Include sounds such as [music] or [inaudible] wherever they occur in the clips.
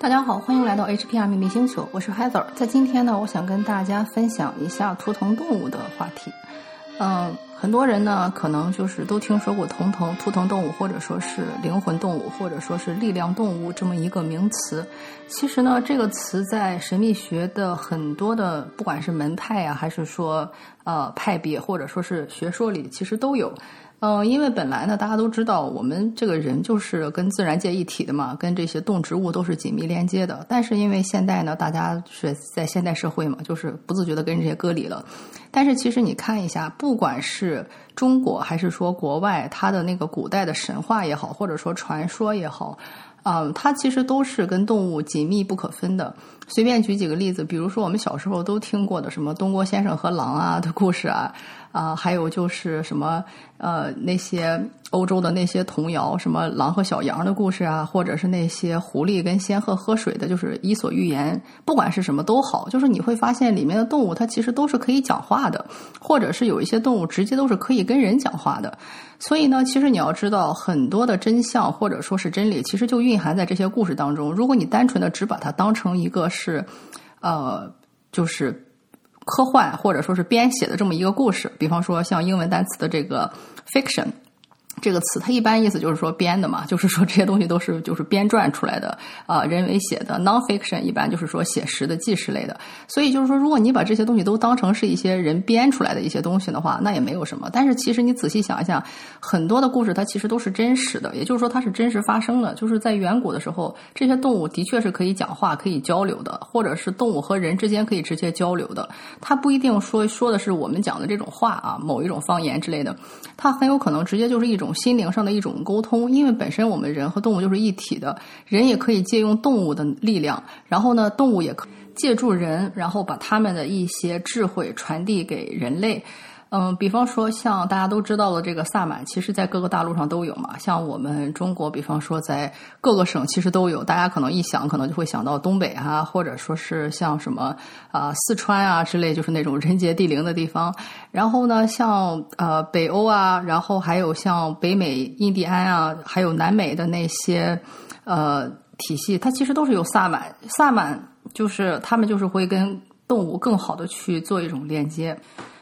大家好，欢迎来到 HPR 秘密星球，我是 Heather。在今天呢，我想跟大家分享一下图腾动物的话题。嗯，很多人呢，可能就是都听说过图腾图腾动物，或者说是灵魂动物，或者说是力量动物这么一个名词。其实呢，这个词在神秘学的很多的，不管是门派呀，还是说呃派别，或者说是学说里，其实都有。嗯，因为本来呢，大家都知道，我们这个人就是跟自然界一体的嘛，跟这些动植物都是紧密连接的。但是因为现代呢，大家是在现代社会嘛，就是不自觉的跟这些隔离了。但是其实你看一下，不管是中国还是说国外，它的那个古代的神话也好，或者说传说也好，嗯，它其实都是跟动物紧密不可分的。随便举几个例子，比如说我们小时候都听过的什么东郭先生和狼啊 [laughs] 的故事啊。啊，还有就是什么呃，那些欧洲的那些童谣，什么狼和小羊的故事啊，或者是那些狐狸跟仙鹤喝水的，就是《伊索寓言》，不管是什么都好，就是你会发现里面的动物它其实都是可以讲话话的，或者是有一些动物直接都是可以跟人讲话的。所以呢，其实你要知道很多的真相或者说是真理，其实就蕴含在这些故事当中。如果你单纯的只把它当成一个是，呃，就是。科幻或者说是编写的这么一个故事，比方说像英文单词的这个 fiction。这个词它一般意思就是说编的嘛，就是说这些东西都是就是编撰出来的啊，人为写的。nonfiction 一般就是说写实的、纪实类的。所以就是说，如果你把这些东西都当成是一些人编出来的一些东西的话，那也没有什么。但是其实你仔细想一想，很多的故事它其实都是真实的，也就是说它是真实发生的。就是在远古的时候，这些动物的确是可以讲话、可以交流的，或者是动物和人之间可以直接交流的。它不一定说说的是我们讲的这种话啊，某一种方言之类的，它很有可能直接就是一种。心灵上的一种沟通，因为本身我们人和动物就是一体的，人也可以借用动物的力量，然后呢，动物也可借助人，然后把他们的一些智慧传递给人类。嗯，比方说像大家都知道的这个萨满，其实在各个大陆上都有嘛。像我们中国，比方说在各个省其实都有。大家可能一想，可能就会想到东北啊，或者说是像什么啊四川啊之类，就是那种人杰地灵的地方。然后呢，像呃北欧啊，然后还有像北美印第安啊，还有南美的那些呃体系，它其实都是有萨满。萨满就是他们就是会跟动物更好的去做一种链接。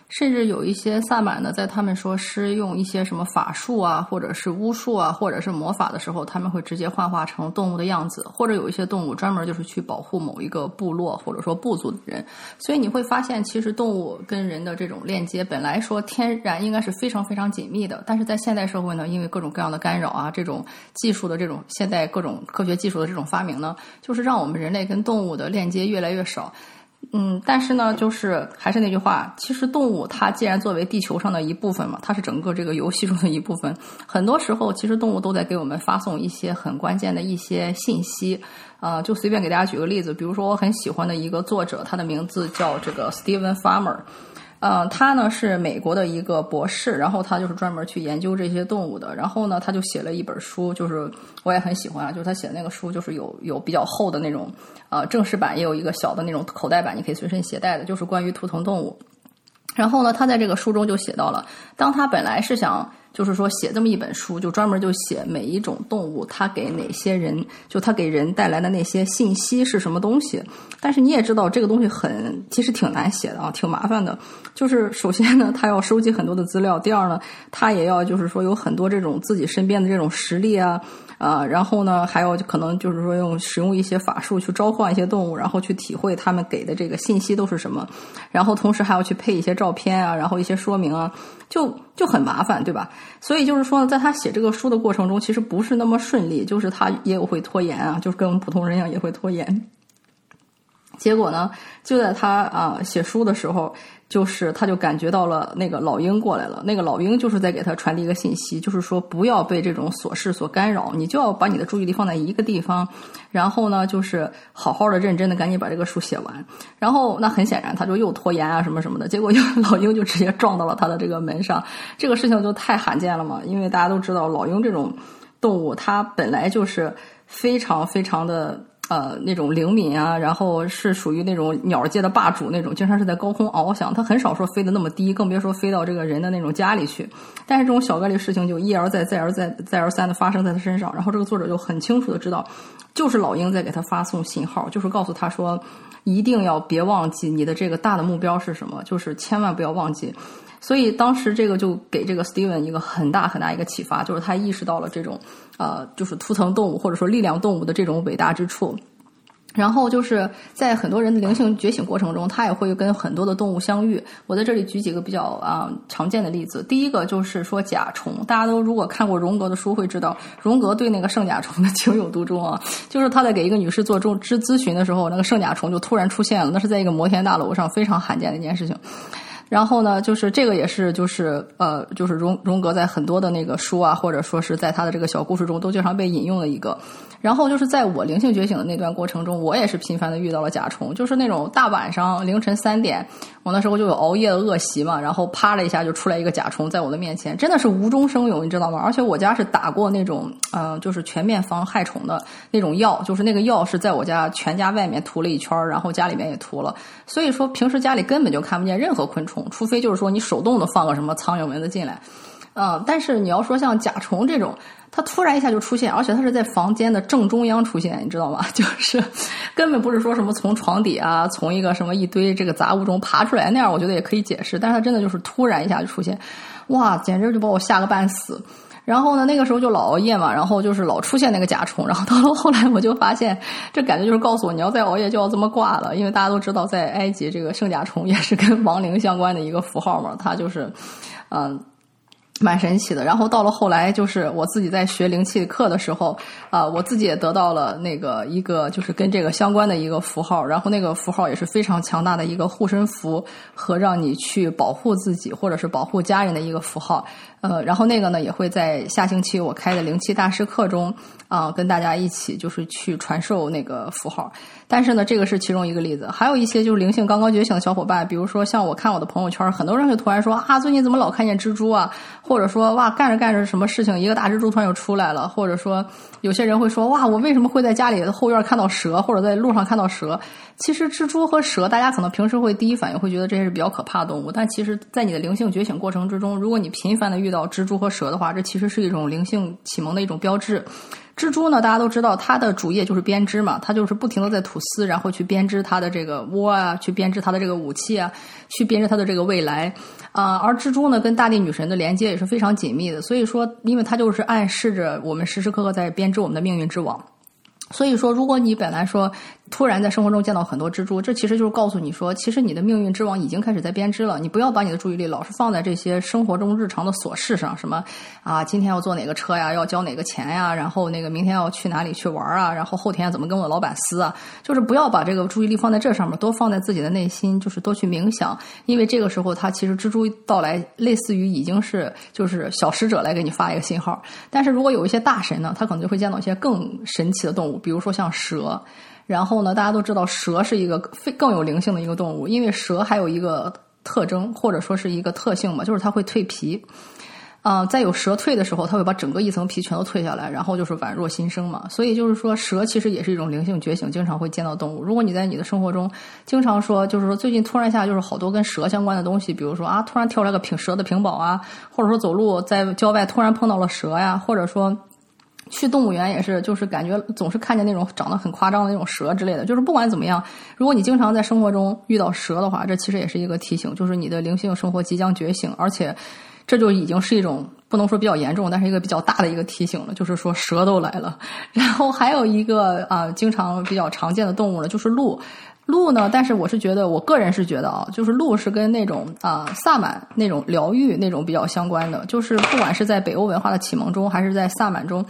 甚至有一些萨满呢，在他们说施用一些什么法术啊，或者是巫术啊，或者是魔法的时候，他们会直接幻化成动物的样子，或者有一些动物专门就是去保护某一个部落或者说部族的人。所以你会发现，其实动物跟人的这种链接，本来说天然应该是非常非常紧密的，但是在现代社会呢，因为各种各样的干扰啊，这种技术的这种现代各种科学技术的这种发明呢，就是让我们人类跟动物的链接越来越少。嗯，但是呢，就是还是那句话，其实动物它既然作为地球上的一部分嘛，它是整个这个游戏中的一部分。很多时候，其实动物都在给我们发送一些很关键的一些信息。啊，就随便给大家举个例子，比如说我很喜欢的一个作者，他的名字叫这个 Steven Farmer。嗯，他呢是美国的一个博士，然后他就是专门去研究这些动物的。然后呢，他就写了一本书，就是我也很喜欢啊，就是他写的那个书，就是有有比较厚的那种，呃，正式版也有一个小的那种口袋版，你可以随身携带的，就是关于图腾动物。然后呢，他在这个书中就写到了，当他本来是想。就是说，写这么一本书，就专门就写每一种动物，它给哪些人，就它给人带来的那些信息是什么东西。但是你也知道，这个东西很，其实挺难写的啊，挺麻烦的。就是首先呢，它要收集很多的资料；第二呢，它也要就是说有很多这种自己身边的这种实例啊。啊，然后呢，还有可能就是说用使用一些法术去召唤一些动物，然后去体会他们给的这个信息都是什么，然后同时还要去配一些照片啊，然后一些说明啊，就就很麻烦，对吧？所以就是说呢，在他写这个书的过程中，其实不是那么顺利，就是他也有会拖延啊，就是跟我们普通人一样也会拖延。结果呢，就在他啊写书的时候。就是他就感觉到了那个老鹰过来了，那个老鹰就是在给他传递一个信息，就是说不要被这种琐事所干扰，你就要把你的注意力放在一个地方，然后呢，就是好好的、认真的赶紧把这个书写完。然后那很显然他就又拖延啊什么什么的，结果就老鹰就直接撞到了他的这个门上，这个事情就太罕见了嘛，因为大家都知道老鹰这种动物，它本来就是非常非常的。呃那种灵敏啊，然后是属于那种鸟界的霸主那种，经常是在高空翱翔。他很少说飞得那么低，更别说飞到这个人的那种家里去。但是这种小概率事情就一而再、再而再、再而三的发生在他身上。然后这个作者就很清楚的知道，就是老鹰在给他发送信号，就是告诉他说，一定要别忘记你的这个大的目标是什么，就是千万不要忘记。所以当时这个就给这个 Steven 一个很大很大一个启发，就是他意识到了这种呃，就是图腾动物或者说力量动物的这种伟大之处。然后就是在很多人的灵性觉醒过程中，他也会跟很多的动物相遇。我在这里举几个比较啊常见的例子。第一个就是说甲虫，大家都如果看过荣格的书会知道，荣格对那个圣甲虫的 [laughs] 情有独钟啊。就是他在给一个女士做中咨咨询的时候，那个圣甲虫就突然出现了，那是在一个摩天大楼上非常罕见的一件事情。然后呢，就是这个也是，就是呃，就是荣荣格在很多的那个书啊，或者说是在他的这个小故事中，都经常被引用的一个。然后就是在我灵性觉醒的那段过程中，我也是频繁的遇到了甲虫，就是那种大晚上凌晨三点，我那时候就有熬夜的恶习嘛，然后啪了一下就出来一个甲虫在我的面前，真的是无中生有，你知道吗？而且我家是打过那种嗯，就是全面防害虫的那种药，就是那个药是在我家全家外面涂了一圈，然后家里面也涂了，所以说平时家里根本就看不见任何昆虫。除非就是说你手动的放个什么苍蝇蚊子进来，嗯，但是你要说像甲虫这种，它突然一下就出现，而且它是在房间的正中央出现，你知道吗？[laughs] 就是根本不是说什么从床底啊，从一个什么一堆这个杂物中爬出来那样，我觉得也可以解释。但是它真的就是突然一下就出现，哇，简直就把我吓个半死。然后呢，那个时候就老熬夜嘛，然后就是老出现那个甲虫，然后到了后来我就发现，这感觉就是告诉我，你要再熬夜就要这么挂了，因为大家都知道，在埃及这个圣甲虫也是跟亡灵相关的一个符号嘛，它就是，嗯。蛮神奇的，然后到了后来，就是我自己在学灵气课的时候，啊，我自己也得到了那个一个就是跟这个相关的一个符号，然后那个符号也是非常强大的一个护身符和让你去保护自己或者是保护家人的一个符号，呃，然后那个呢也会在下星期我开的灵气大师课中啊跟大家一起就是去传授那个符号。但是呢，这个是其中一个例子，还有一些就是灵性刚刚觉醒的小伙伴，比如说像我看我的朋友圈，很多人就突然说啊，最近怎么老看见蜘蛛啊？或者说哇，干着干着什么事情，一个大蜘蛛突然又出来了？或者说有些人会说哇，我为什么会在家里的后院看到蛇，或者在路上看到蛇？其实蜘蛛和蛇，大家可能平时会第一反应会觉得这些是比较可怕的动物，但其实，在你的灵性觉醒过程之中，如果你频繁的遇到蜘蛛和蛇的话，这其实是一种灵性启蒙的一种标志。蜘蛛呢，大家都知道，它的主业就是编织嘛，它就是不停的在吐丝，然后去编织它的这个窝啊，去编织它的这个武器啊，去编织它的这个未来啊。而蜘蛛呢，跟大地女神的连接也是非常紧密的，所以说，因为它就是暗示着我们时时刻刻在编织我们的命运之网。所以说，如果你本来说突然在生活中见到很多蜘蛛，这其实就是告诉你说，其实你的命运之网已经开始在编织了。你不要把你的注意力老是放在这些生活中日常的琐事上，什么啊，今天要坐哪个车呀，要交哪个钱呀，然后那个明天要去哪里去玩啊，然后后天怎么跟我老板撕啊，就是不要把这个注意力放在这上面，多放在自己的内心，就是多去冥想，因为这个时候它其实蜘蛛到来，类似于已经是就是小使者来给你发一个信号。但是如果有一些大神呢，他可能就会见到一些更神奇的动物。比如说像蛇，然后呢，大家都知道蛇是一个非更有灵性的一个动物，因为蛇还有一个特征或者说是一个特性嘛，就是它会蜕皮。啊，在有蛇蜕的时候，它会把整个一层皮全都蜕下来，然后就是宛若新生嘛。所以就是说，蛇其实也是一种灵性觉醒，经常会见到动物。如果你在你的生活中经常说，就是说最近突然一下就是好多跟蛇相关的东西，比如说啊，突然跳出来个瓶蛇的屏保啊，或者说走路在郊外突然碰到了蛇呀，或者说。去动物园也是，就是感觉总是看见那种长得很夸张的那种蛇之类的。就是不管怎么样，如果你经常在生活中遇到蛇的话，这其实也是一个提醒，就是你的灵性生活即将觉醒，而且这就已经是一种不能说比较严重，但是一个比较大的一个提醒了，就是说蛇都来了。[laughs] 然后还有一个啊，经常比较常见的动物呢，就是鹿。鹿呢，但是我是觉得，我个人是觉得啊，就是鹿是跟那种啊萨满那种疗愈那种比较相关的，就是不管是在北欧文化的启蒙中，还是在萨满中，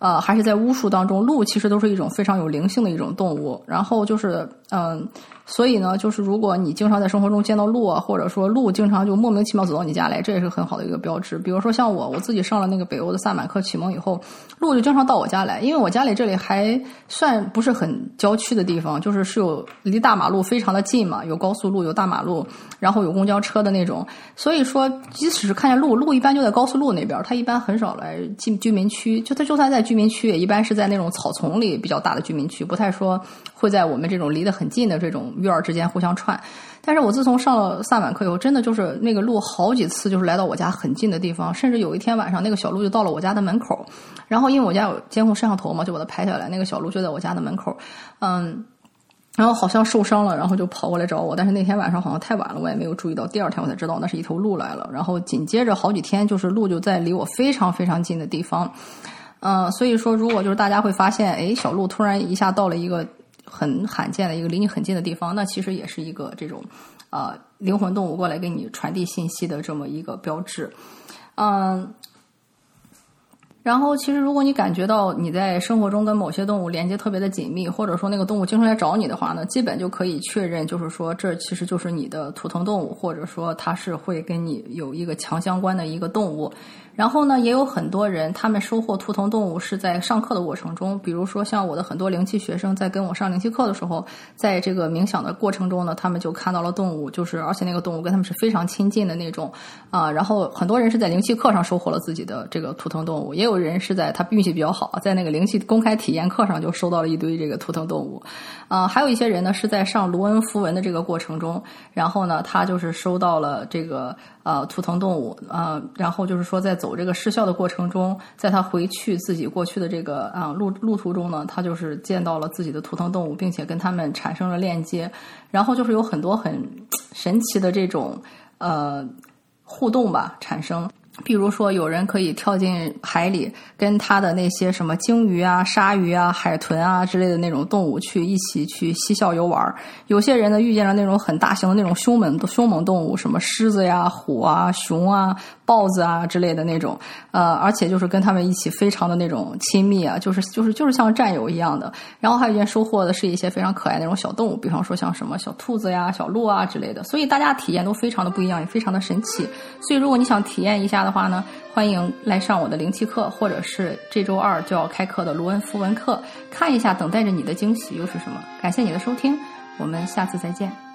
呃，还是在巫术当中，鹿其实都是一种非常有灵性的一种动物。然后就是嗯，所以呢，就是如果你经常在生活中见到鹿啊，或者说鹿经常就莫名其妙走到你家来，这也是很好的一个标志。比如说像我，我自己上了那个北欧的萨满课启蒙以后，鹿就经常到我家来，因为我家里这里还算不是很郊区的地方，就是是有离大马路非常的近嘛，有高速路，有大马路，然后有公交车的那种。所以说，即使是看见鹿，鹿一般就在高速路那边，它一般很少来进居民区。就它就算在居民区，也一般是在那种草丛里比较大的居民区，不太说会在我们这种离得很。很近的这种院儿之间互相串，但是我自从上了萨满课以后，真的就是那个鹿好几次就是来到我家很近的地方，甚至有一天晚上那个小鹿就到了我家的门口，然后因为我家有监控摄像头嘛，就把它拍下来，那个小鹿就在我家的门口，嗯，然后好像受伤了，然后就跑过来找我，但是那天晚上好像太晚了，我也没有注意到，第二天我才知道那是一头鹿来了，然后紧接着好几天就是鹿就在离我非常非常近的地方，嗯，所以说如果就是大家会发现，哎，小鹿突然一下到了一个。很罕见的一个离你很近的地方，那其实也是一个这种，呃，灵魂动物过来给你传递信息的这么一个标志，嗯。然后，其实如果你感觉到你在生活中跟某些动物连接特别的紧密，或者说那个动物经常来找你的话呢，基本就可以确认，就是说这其实就是你的图腾动物，或者说它是会跟你有一个强相关的一个动物。然后呢，也有很多人，他们收获图腾动物是在上课的过程中，比如说像我的很多灵气学生，在跟我上灵气课的时候，在这个冥想的过程中呢，他们就看到了动物，就是而且那个动物跟他们是非常亲近的那种啊。然后很多人是在灵气课上收获了自己的这个图腾动物，也有人是在他运气比较好，在那个灵气公开体验课上就收到了一堆这个图腾动物啊。还有一些人呢是在上卢恩符文的这个过程中，然后呢他就是收到了这个。呃，图腾动物，呃，然后就是说，在走这个失效的过程中，在他回去自己过去的这个啊路路途中呢，他就是见到了自己的图腾动物，并且跟他们产生了链接，然后就是有很多很神奇的这种呃互动吧产生。比如说，有人可以跳进海里，跟他的那些什么鲸鱼啊、鲨鱼啊、海豚啊之类的那种动物去一起去嬉笑游玩有些人呢，遇见了那种很大型的那种凶猛的凶猛动物，什么狮子呀、虎啊、熊啊。豹子啊之类的那种，呃，而且就是跟他们一起非常的那种亲密啊，就是就是就是像战友一样的。然后还有一件收获的是一些非常可爱那种小动物，比方说像什么小兔子呀、小鹿啊之类的。所以大家体验都非常的不一样，也非常的神奇。所以如果你想体验一下的话呢，欢迎来上我的灵气课，或者是这周二就要开课的卢恩符文课，看一下等待着你的惊喜又是什么。感谢你的收听，我们下次再见。